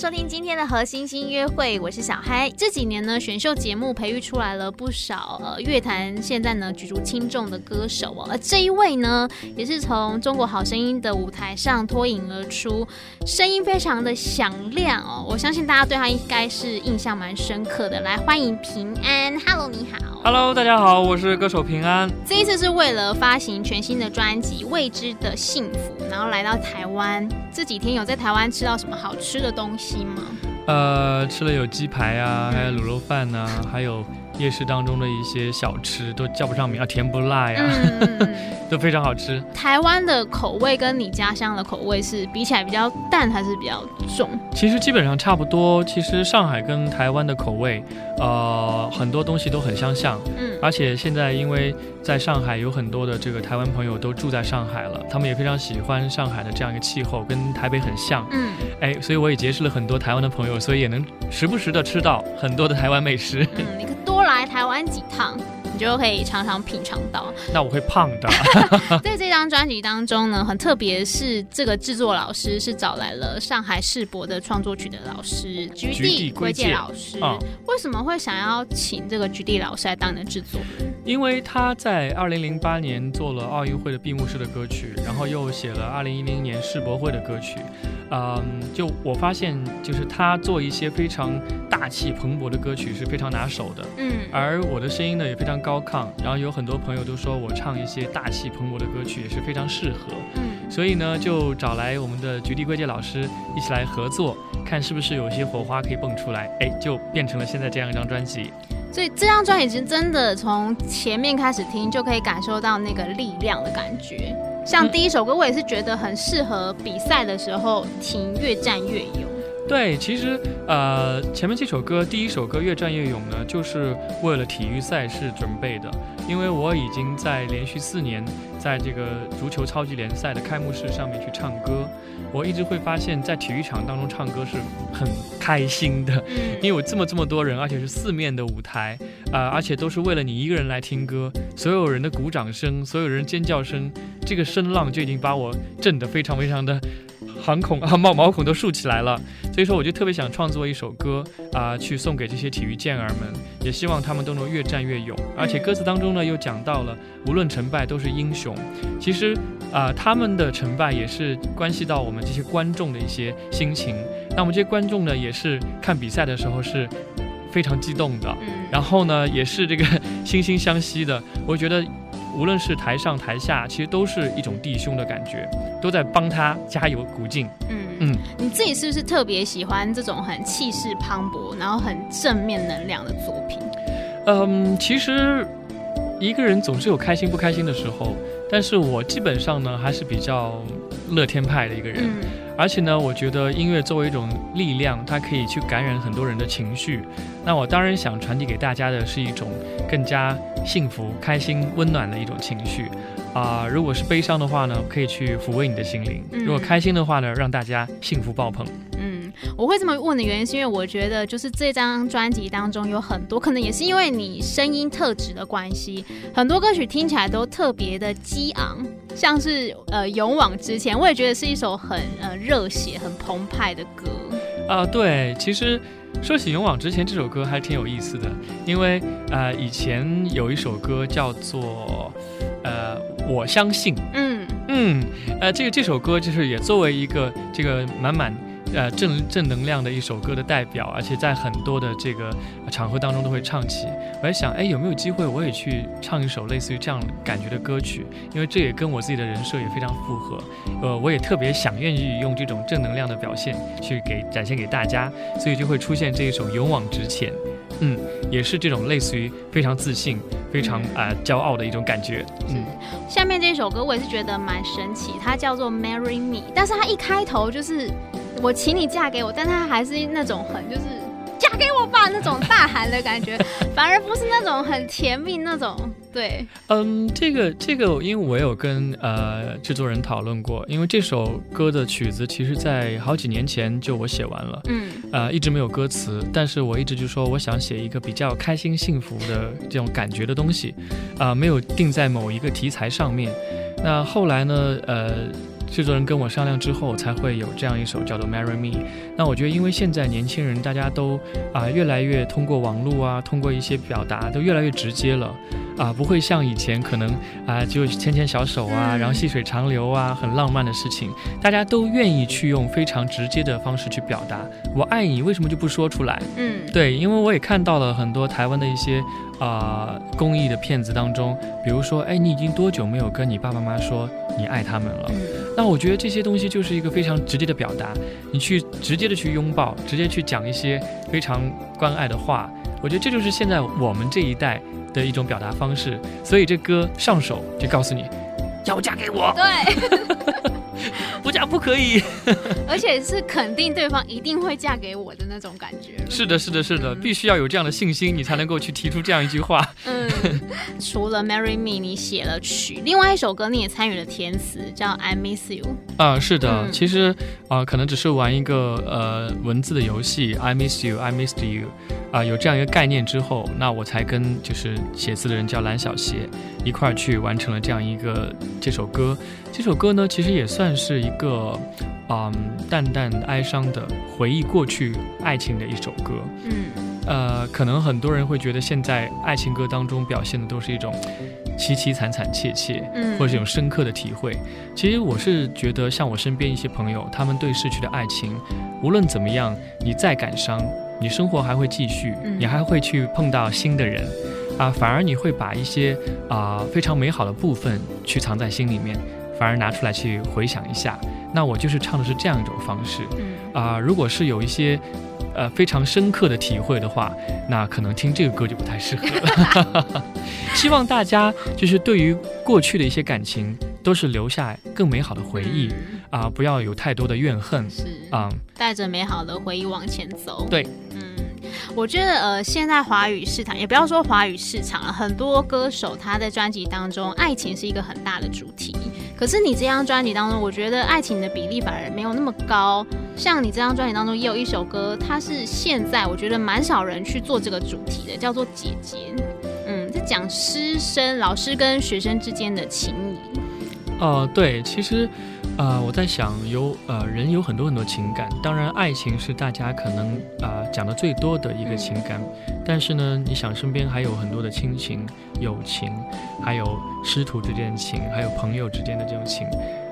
收听今天的和星星约会，我是小嗨。这几年呢，选秀节目培育出来了不少呃乐坛现在呢举足轻重的歌手哦。而这一位呢，也是从中国好声音的舞台上脱颖而出，声音非常的响亮哦。我相信大家对他应该是印象蛮深刻的。来，欢迎平安，Hello，你好，Hello，大家好，我是歌手平安。这一次是为了发行全新的专辑《未知的幸福》，然后来到台湾。这几天有在台湾吃到什么好吃的东西吗？呃，吃了有鸡排啊，还有卤肉饭呐、啊，还有夜市当中的一些小吃，都叫不上名啊，甜不辣呀，嗯、都非常好吃。台湾的口味跟你家乡的口味是比起来比较淡还是比较重？其实基本上差不多。其实上海跟台湾的口味，呃，很多东西都很相像。嗯，而且现在因为在上海有很多的这个台湾朋友都住在上海了，他们也非常喜欢上海的这样一个气候，跟台北很像。嗯，哎，所以我也结识了很多台湾的朋友，所以也能时不时的吃到很多的台湾美食。来台湾几趟。你就可以常常品尝到。那我会胖的。在这张专辑当中呢，很特别是这个制作老师是找来了上海世博的创作曲的老师菊地圭介老师。嗯。为什么会想要请这个菊地老师来当你的制作？因为他在二零零八年做了奥运会的闭幕式的歌曲，然后又写了二零一零年世博会的歌曲。嗯，就我发现，就是他做一些非常大气蓬勃的歌曲是非常拿手的。嗯。而我的声音呢也非常高。亢，然后有很多朋友都说我唱一些大气蓬勃的歌曲也是非常适合，嗯，所以呢就找来我们的菊地圭介老师一起来合作，看是不是有些火花可以蹦出来，哎，就变成了现在这样一张专辑。所以这张专辑真的从前面开始听就可以感受到那个力量的感觉，像第一首歌我也是觉得很适合比赛的时候听，越战越勇。对，其实呃，前面这首歌，第一首歌《越战越勇》呢，就是为了体育赛事准备的。因为我已经在连续四年在这个足球超级联赛的开幕式上面去唱歌，我一直会发现，在体育场当中唱歌是很开心的，因为有这么这么多人，而且是四面的舞台，啊、呃，而且都是为了你一个人来听歌，所有人的鼓掌声，所有人尖叫声，这个声浪就已经把我震得非常非常的。惶恐啊，毛毛孔都竖起来了。所以说，我就特别想创作一首歌啊、呃，去送给这些体育健儿们，也希望他们都能越战越勇。而且歌词当中呢，又讲到了无论成败都是英雄。其实啊、呃，他们的成败也是关系到我们这些观众的一些心情。那我们这些观众呢，也是看比赛的时候是非常激动的，然后呢，也是这个惺惺相惜的。我觉得。无论是台上台下，其实都是一种弟兄的感觉，都在帮他加油鼓劲。嗯嗯，你自己是不是特别喜欢这种很气势磅礴，然后很正面能量的作品？嗯，其实一个人总是有开心不开心的时候，但是我基本上呢还是比较乐天派的一个人。嗯而且呢，我觉得音乐作为一种力量，它可以去感染很多人的情绪。那我当然想传递给大家的是一种更加幸福、开心、温暖的一种情绪。啊、呃，如果是悲伤的话呢，可以去抚慰你的心灵；如果开心的话呢，让大家幸福爆棚。嗯，我会这么问的原因是因为我觉得，就是这张专辑当中有很多，可能也是因为你声音特质的关系，很多歌曲听起来都特别的激昂。像是呃勇往直前，我也觉得是一首很呃热血、很澎湃的歌啊、呃。对，其实说起勇往直前这首歌还挺有意思的，因为呃以前有一首歌叫做呃我相信，嗯嗯，呃这个这首歌就是也作为一个这个满满。呃，正正能量的一首歌的代表，而且在很多的这个场合当中都会唱起。我在想，哎，有没有机会我也去唱一首类似于这样感觉的歌曲？因为这也跟我自己的人设也非常符合。呃，我也特别想愿意用这种正能量的表现去给展现给大家，所以就会出现这一首《勇往直前》。嗯，也是这种类似于非常自信、非常啊、呃、骄傲的一种感觉。嗯，下面这首歌我也是觉得蛮神奇，它叫做《Marry Me》，但是它一开头就是。我请你嫁给我，但它还是那种很就是嫁给我吧那种大喊的感觉，反而不是那种很甜蜜那种对，嗯，这个这个，因为我有跟呃制作人讨论过，因为这首歌的曲子其实在好几年前就我写完了，嗯，呃，一直没有歌词，但是我一直就说我想写一个比较开心幸福的这种感觉的东西，啊、呃，没有定在某一个题材上面。那后来呢，呃。制作人跟我商量之后，才会有这样一首叫做《Marry Me》。那我觉得，因为现在年轻人大家都啊、呃、越来越通过网络啊，通过一些表达都越来越直接了啊、呃，不会像以前可能啊、呃、就牵牵小手啊，然后细水长流啊，很浪漫的事情，大家都愿意去用非常直接的方式去表达“我爱你”，为什么就不说出来？嗯，对，因为我也看到了很多台湾的一些。啊、呃，公益的片子当中，比如说，哎，你已经多久没有跟你爸爸妈妈说你爱他们了？嗯、那我觉得这些东西就是一个非常直接的表达，你去直接的去拥抱，直接去讲一些非常关爱的话。我觉得这就是现在我们这一代的一种表达方式。所以这歌上手就告诉你，要嫁给我。对。不嫁不可以，而且是肯定对方一定会嫁给我的那种感觉。是的，是的，是的，必须要有这样的信心，你才能够去提出这样一句话。嗯，除了《Marry Me》，你写了曲，另外一首歌你也参与了填词，叫《I Miss You》。啊，是的，嗯、其实啊，可能只是玩一个呃文字的游戏，《I Miss You》，《I Missed You》。啊，有这样一个概念之后，那我才跟就是写字的人叫蓝小邪一块儿去完成了这样一个这首歌。这首歌呢，其实也算是一个嗯淡淡哀伤的回忆过去爱情的一首歌。嗯，呃，可能很多人会觉得现在爱情歌当中表现的都是一种凄凄惨惨切切，嗯，或者是一种深刻的体会。其实我是觉得，像我身边一些朋友，他们对逝去的爱情，无论怎么样，你再感伤。你生活还会继续，你还会去碰到新的人，啊、呃，反而你会把一些啊、呃、非常美好的部分去藏在心里面，反而拿出来去回想一下。那我就是唱的是这样一种方式，啊、呃，如果是有一些呃非常深刻的体会的话，那可能听这个歌就不太适合了。希望大家就是对于过去的一些感情，都是留下更美好的回忆啊、呃，不要有太多的怨恨，是啊，嗯、带着美好的回忆往前走。对。嗯我觉得呃，现在华语市场也不要说华语市场了，很多歌手他在专辑当中，爱情是一个很大的主题。可是你这张专辑当中，我觉得爱情的比例反而没有那么高。像你这张专辑当中也有一首歌，它是现在我觉得蛮少人去做这个主题的，叫做《姐姐》。嗯，在讲师生、老师跟学生之间的情谊。哦、对，其实。呃，我在想，有呃人有很多很多情感，当然爱情是大家可能啊、呃、讲的最多的一个情感，但是呢，你想身边还有很多的亲情、友情，还有师徒之间的情，还有朋友之间的这种情，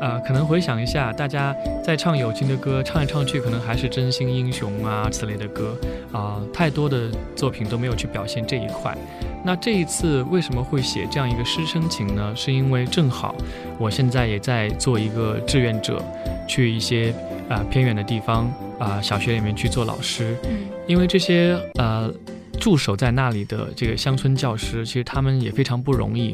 啊、呃，可能回想一下，大家在唱友情的歌，唱来唱去，可能还是真心英雄啊此类的歌，啊、呃，太多的作品都没有去表现这一块。那这一次为什么会写这样一个师生情呢？是因为正好我现在也在做一个志愿者，去一些啊、呃、偏远的地方啊、呃、小学里面去做老师，因为这些呃驻守在那里的这个乡村教师，其实他们也非常不容易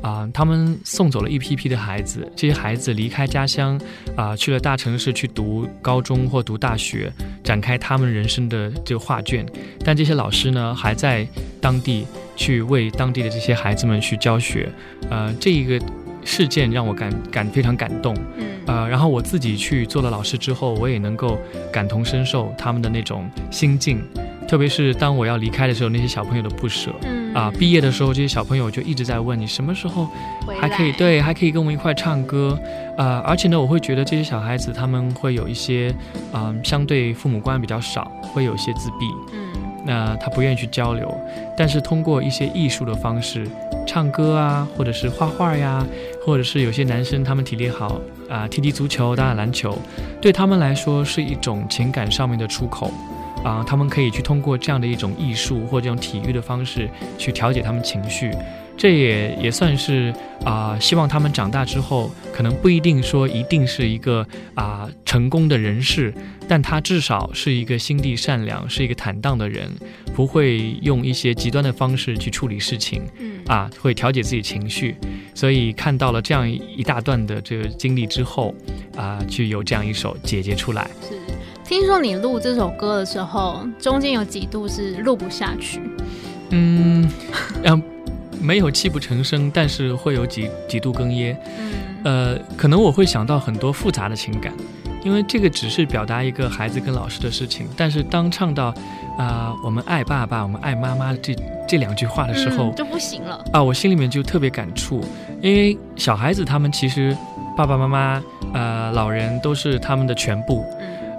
啊、呃，他们送走了一批批的孩子，这些孩子离开家乡啊、呃、去了大城市去读高中或读大学，展开他们人生的这个画卷，但这些老师呢还在当地。去为当地的这些孩子们去教学，呃，这一个事件让我感感非常感动，嗯，呃，然后我自己去做了老师之后，我也能够感同身受他们的那种心境，特别是当我要离开的时候，那些小朋友的不舍，嗯，啊、呃，毕业的时候，这些小朋友就一直在问你什么时候还可以对，还可以跟我们一块唱歌，啊、呃，而且呢，我会觉得这些小孩子他们会有一些，嗯、呃，相对父母关比较少，会有一些自闭，嗯。那他不愿意去交流，但是通过一些艺术的方式，唱歌啊，或者是画画呀，或者是有些男生他们体力好啊，踢踢足球、打打篮球，对他们来说是一种情感上面的出口啊，他们可以去通过这样的一种艺术或这种体育的方式去调节他们情绪。这也也算是啊、呃，希望他们长大之后，可能不一定说一定是一个啊、呃、成功的人士，但他至少是一个心地善良、是一个坦荡的人，不会用一些极端的方式去处理事情，嗯啊，会调节自己情绪。所以看到了这样一大段的这个经历之后，啊，就有这样一首《姐姐》出来。是，听说你录这首歌的时候，中间有几度是录不下去。嗯，嗯。没有泣不成声，但是会有几几度哽咽。嗯，呃，可能我会想到很多复杂的情感，因为这个只是表达一个孩子跟老师的事情。但是当唱到啊、呃，我们爱爸爸，我们爱妈妈这这两句话的时候，嗯、就不行了啊，我心里面就特别感触，因为小孩子他们其实爸爸妈妈呃老人都是他们的全部。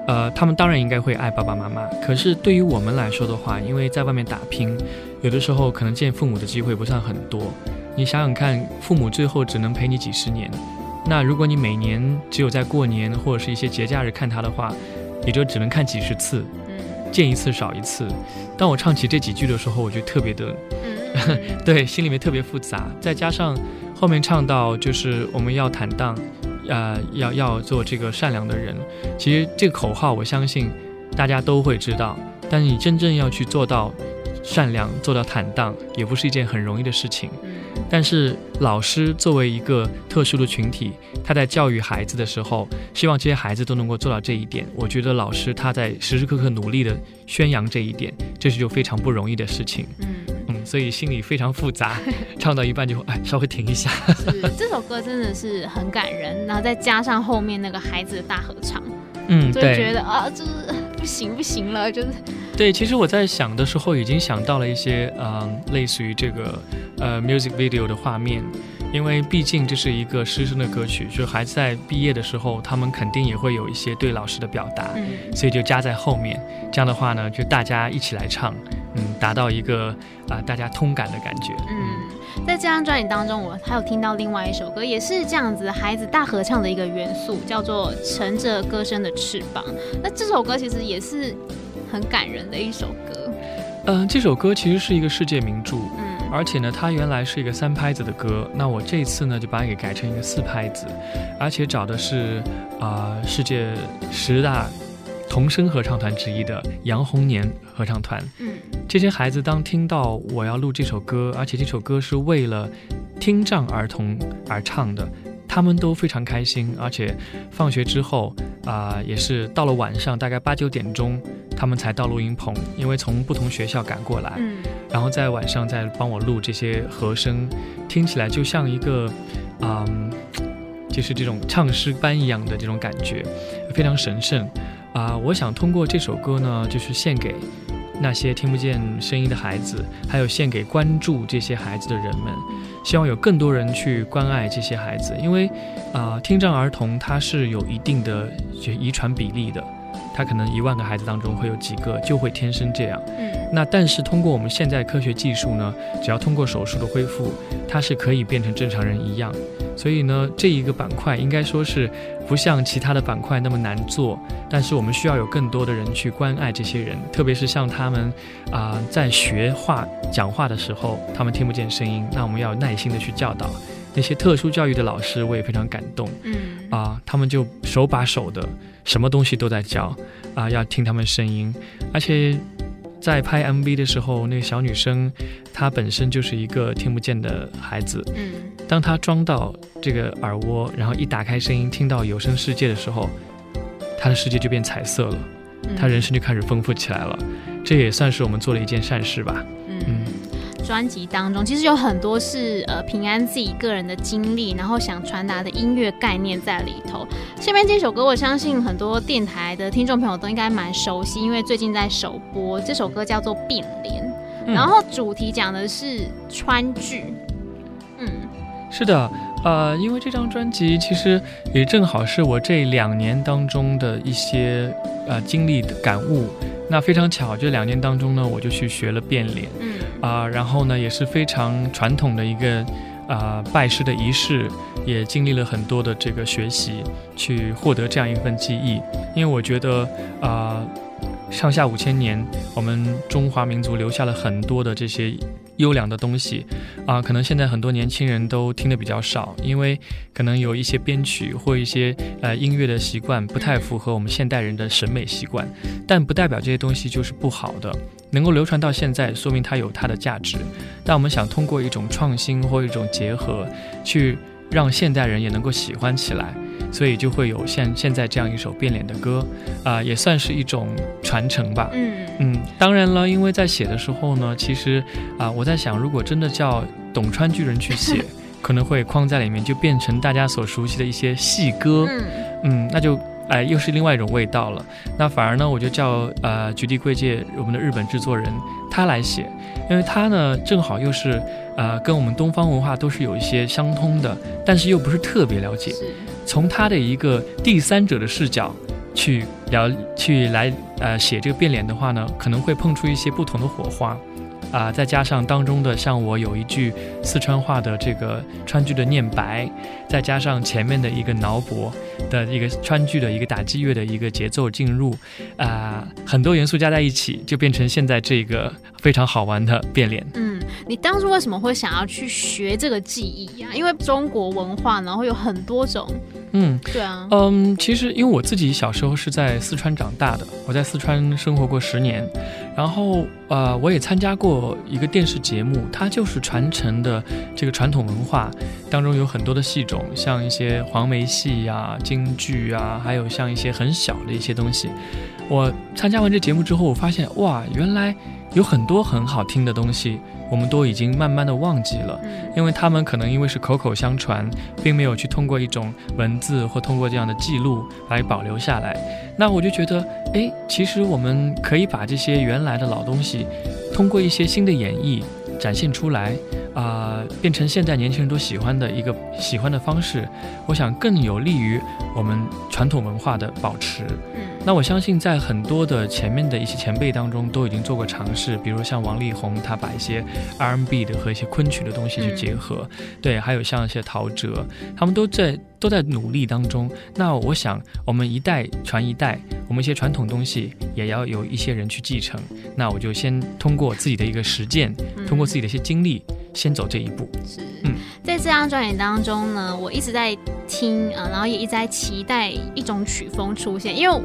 呃，他们当然应该会爱爸爸妈妈，可是对于我们来说的话，因为在外面打拼，有的时候可能见父母的机会不算很多。你想想看，父母最后只能陪你几十年，那如果你每年只有在过年或者是一些节假日看他的话，也就只能看几十次，见一次少一次。当我唱起这几句的时候，我就特别的，对，心里面特别复杂。再加上后面唱到就是我们要坦荡。呃，要要做这个善良的人，其实这个口号，我相信大家都会知道。但是你真正要去做到善良，做到坦荡，也不是一件很容易的事情。但是老师作为一个特殊的群体，他在教育孩子的时候，希望这些孩子都能够做到这一点。我觉得老师他在时时刻刻努力的宣扬这一点，这是就非常不容易的事情。所以心里非常复杂，唱到一半就哎，稍微停一下。这首歌真的是很感人，然后再加上后面那个孩子的大合唱，嗯，就觉得啊，就是不行不行了，就是。对，其实我在想的时候已经想到了一些嗯、呃，类似于这个呃 music video 的画面，因为毕竟这是一个师生的歌曲，就是孩子在毕业的时候，他们肯定也会有一些对老师的表达，嗯，所以就加在后面。这样的话呢，就大家一起来唱。嗯，达到一个啊、呃、大家通感的感觉。嗯，在这张专辑当中，我还有听到另外一首歌，也是这样子孩子大合唱的一个元素，叫做《乘着歌声的翅膀》。那这首歌其实也是很感人的一首歌。嗯、呃，这首歌其实是一个世界名著。嗯，而且呢，它原来是一个三拍子的歌，那我这次呢就把它给改成一个四拍子，而且找的是啊、呃、世界十大童声合唱团之一的杨红年合唱团。嗯。这些孩子当听到我要录这首歌，而且这首歌是为了听障儿童而唱的，他们都非常开心。而且放学之后啊、呃，也是到了晚上大概八九点钟，他们才到录音棚，因为从不同学校赶过来，嗯，然后在晚上再帮我录这些和声，听起来就像一个嗯，就是这种唱诗班一样的这种感觉，非常神圣啊、我想通过这首歌呢，就是献给。那些听不见声音的孩子，还有献给关注这些孩子的人们，希望有更多人去关爱这些孩子，因为啊、听障儿童他是有一定的遗传比例的，他可能一万个孩子当中会有几个就会天生这样。嗯，那但是通过我们现在科学技术呢，只要通过手术的恢复，他是可以变成正常人一样。所以呢，这一个板块应该说是不像其他的板块那么难做，但是我们需要有更多的人去关爱这些人，特别是像他们啊、呃，在学话讲话的时候，他们听不见声音，那我们要耐心的去教导。那些特殊教育的老师，我也非常感动。嗯啊、呃，他们就手把手的，什么东西都在教啊、呃，要听他们声音，而且。在拍 MV 的时候，那个小女生，她本身就是一个听不见的孩子。嗯，当她装到这个耳蜗，然后一打开声音，听到有声世界的时候，她的世界就变彩色了，她人生就开始丰富起来了。这也算是我们做了一件善事吧。嗯。专辑当中其实有很多是呃平安自己个人的经历，然后想传达的音乐概念在里头。下面这首歌，我相信很多电台的听众朋友都应该蛮熟悉，因为最近在首播。这首歌叫做《变脸》，嗯，然后主题讲的是川剧。嗯，是的，呃，因为这张专辑其实也正好是我这两年当中的一些呃经历的感悟。那非常巧，这两年当中呢，我就去学了变脸。嗯。啊、呃，然后呢，也是非常传统的一个啊、呃、拜师的仪式，也经历了很多的这个学习，去获得这样一份技艺。因为我觉得啊、呃，上下五千年，我们中华民族留下了很多的这些。优良的东西，啊、可能现在很多年轻人都听得比较少，因为可能有一些编曲或一些呃音乐的习惯不太符合我们现代人的审美习惯，但不代表这些东西就是不好的，能够流传到现在，说明它有它的价值。但我们想通过一种创新或一种结合，去让现代人也能够喜欢起来。所以就会有像现在这样一首变脸的歌，啊、呃，也算是一种传承吧。嗯嗯，当然了，因为在写的时候呢，其实啊、呃，我在想，如果真的叫董川巨人去写，可能会框在里面，就变成大家所熟悉的一些戏歌。嗯嗯，那就。哎，又是另外一种味道了。那反而呢，我就叫呃菊地贵介，我们的日本制作人，他来写，因为他呢正好又是呃跟我们东方文化都是有一些相通的，但是又不是特别了解。从他的一个第三者的视角去聊，去来呃写这个变脸的话呢，可能会碰出一些不同的火花。啊，再加上当中的像我有一句四川话的这个川剧的念白，再加上前面的一个脑补的一个川剧的一个打击乐的一个节奏进入，啊，很多元素加在一起，就变成现在这个非常好玩的变脸。嗯，你当初为什么会想要去学这个技艺呀？因为中国文化呢，会有很多种。嗯，对啊，嗯，其实因为我自己小时候是在四川长大的，我在四川生活过十年，然后呃，我也参加过一个电视节目，它就是传承的这个传统文化当中有很多的戏种，像一些黄梅戏呀、京剧啊，还有像一些很小的一些东西。我参加完这节目之后，我发现哇，原来有很多很好听的东西。我们都已经慢慢的忘记了，因为他们可能因为是口口相传，并没有去通过一种文字或通过这样的记录来保留下来。那我就觉得，哎，其实我们可以把这些原来的老东西，通过一些新的演绎展现出来，啊、呃，变成现在年轻人都喜欢的一个喜欢的方式。我想更有利于我们传统文化的保持。嗯那我相信，在很多的前面的一些前辈当中，都已经做过尝试，比如像王力宏，他把一些 R&B 的和一些昆曲的东西去结合，嗯、对，还有像一些陶喆，他们都在都在努力当中。那我想，我们一代传一代，我们一些传统东西也要有一些人去继承。那我就先通过自己的一个实践，通过自己的一些经历。先走这一步。是，嗯，在这张专辑当中呢，我一直在听啊、呃，然后也一直在期待一种曲风出现，因为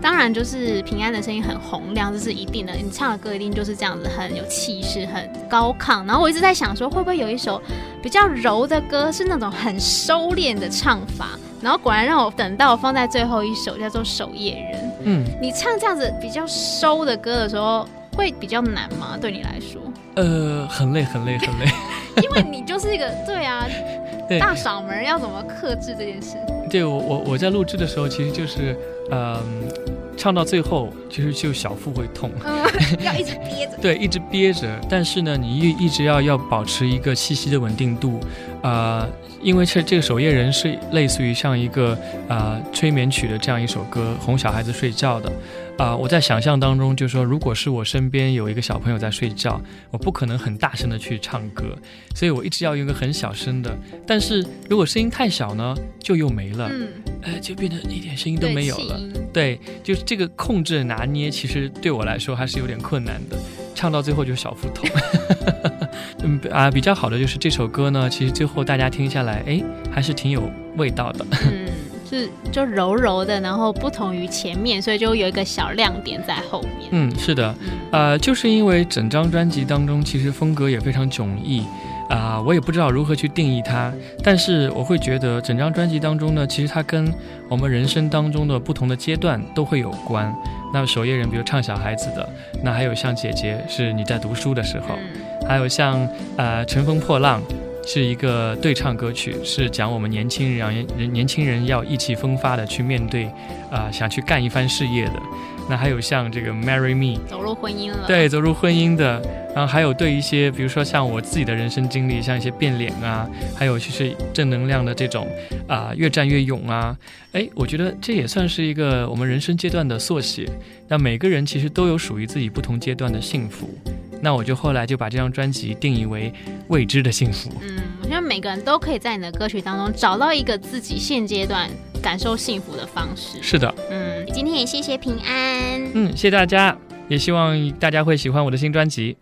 当然就是平安的声音很洪亮，这是一定的，你唱的歌一定就是这样子，很有气势，很高亢。然后我一直在想说，会不会有一首比较柔的歌，是那种很收敛的唱法？然后果然让我等到我放在最后一首，叫做《守夜人》。嗯，你唱这样子比较收的歌的时候，会比较难吗？对你来说？呃，很累，很累，很累，因为你就是一个对啊，对。大嗓门要怎么克制这件事？对我，我我在录制的时候，其实就是，嗯、呃，唱到最后，其实就小腹会痛，嗯、要一直憋着，对，一直憋着。但是呢，你一一直要要保持一个气息的稳定度，啊、呃，因为这这个守夜人是类似于像一个啊、呃、催眠曲的这样一首歌，哄小孩子睡觉的。啊、呃，我在想象当中，就是说，如果是我身边有一个小朋友在睡觉，我不可能很大声的去唱歌，所以我一直要用一个很小声的。但是如果声音太小呢，就又没了，嗯，呃，就变得一点声音都没有了。对，就是这个控制拿捏，其实对我来说还是有点困难的。唱到最后就是小腹痛。嗯啊，比较好的就是这首歌呢，其实最后大家听下来，哎，还是挺有味道的。嗯。是就柔柔的，然后不同于前面，所以就有一个小亮点在后面。嗯，是的，呃，就是因为整张专辑当中其实风格也非常迥异，啊、呃，我也不知道如何去定义它，但是我会觉得整张专辑当中呢，其实它跟我们人生当中的不同的阶段都会有关。那守夜人，比如唱小孩子的，那还有像姐姐是你在读书的时候，嗯、还有像呃乘风破浪。是一个对唱歌曲，是讲我们年轻人，人年轻人要意气风发的去面对，啊、呃，想去干一番事业的。那还有像这个 Marry Me，走入婚姻了。对，走入婚姻的。然后还有对一些，比如说像我自己的人生经历，像一些变脸啊，还有就是正能量的这种，啊、呃，越战越勇啊。哎，我觉得这也算是一个我们人生阶段的缩写。那每个人其实都有属于自己不同阶段的幸福。那我就后来就把这张专辑定义为未知的幸福。嗯，我觉得每个人都可以在你的歌曲当中找到一个自己现阶段感受幸福的方式。是的，嗯，今天也谢谢平安。嗯，谢谢大家，也希望大家会喜欢我的新专辑。